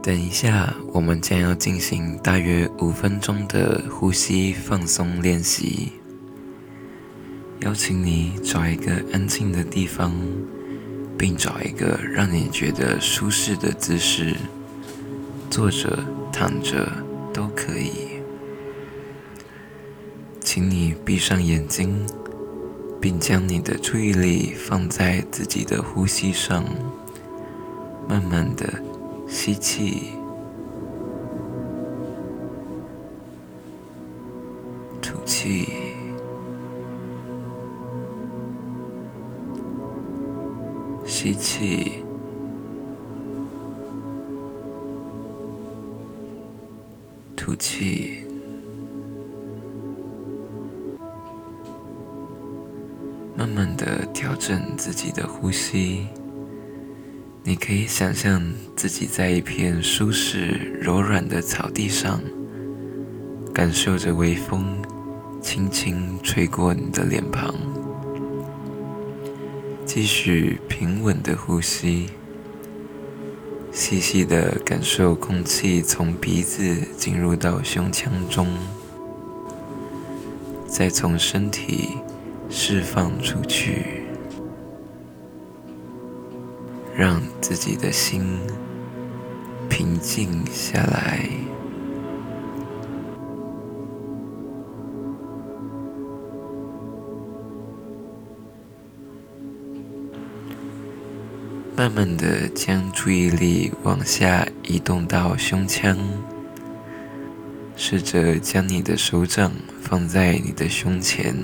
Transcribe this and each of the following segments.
等一下，我们将要进行大约五分钟的呼吸放松练习。邀请你找一个安静的地方，并找一个让你觉得舒适的姿势，坐着、躺着都可以。请你闭上眼睛，并将你的注意力放在自己的呼吸上，慢慢的吸气，吐气。吸气，吐气，慢慢的调整自己的呼吸。你可以想象自己在一片舒适柔软的草地上，感受着微风轻轻吹过你的脸庞。继续平稳的呼吸，细细的感受空气从鼻子进入到胸腔中，再从身体释放出去，让自己的心平静下来。慢慢的将注意力往下移动到胸腔，试着将你的手掌放在你的胸前，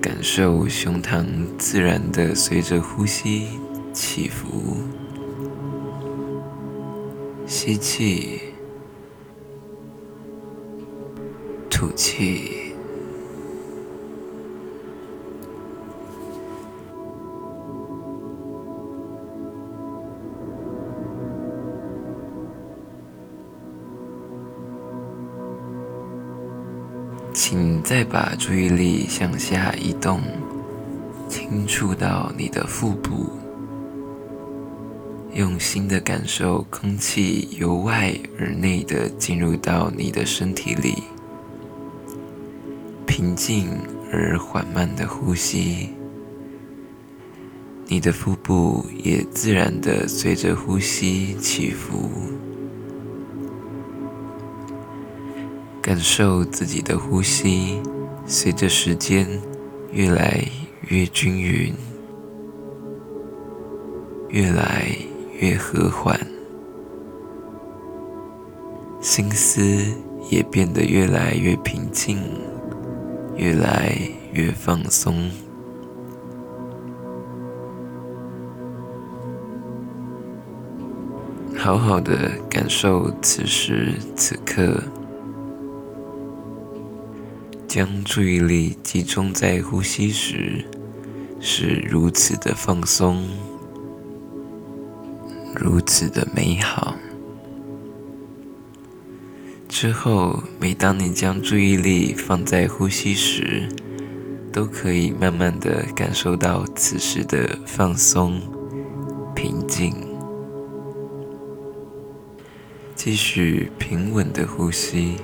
感受胸膛自然的随着呼吸起伏。吸气，吐气。请再把注意力向下移动，轻触到你的腹部，用心的感受空气由外而内的进入到你的身体里，平静而缓慢的呼吸，你的腹部也自然的随着呼吸起伏。感受自己的呼吸，随着时间越来越均匀，越来越和缓，心思也变得越来越平静，越来越放松。好好的感受此时此刻。将注意力集中在呼吸时，是如此的放松，如此的美好。之后，每当你将注意力放在呼吸时，都可以慢慢的感受到此时的放松、平静。继续平稳的呼吸。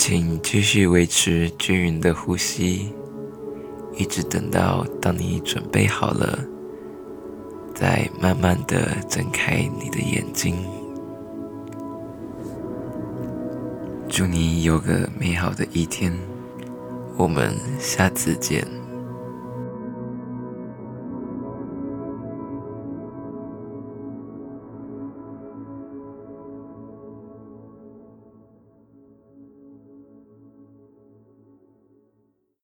请继续维持均匀的呼吸，一直等到当你准备好了，再慢慢的睁开你的眼睛。祝你有个美好的一天，我们下次见。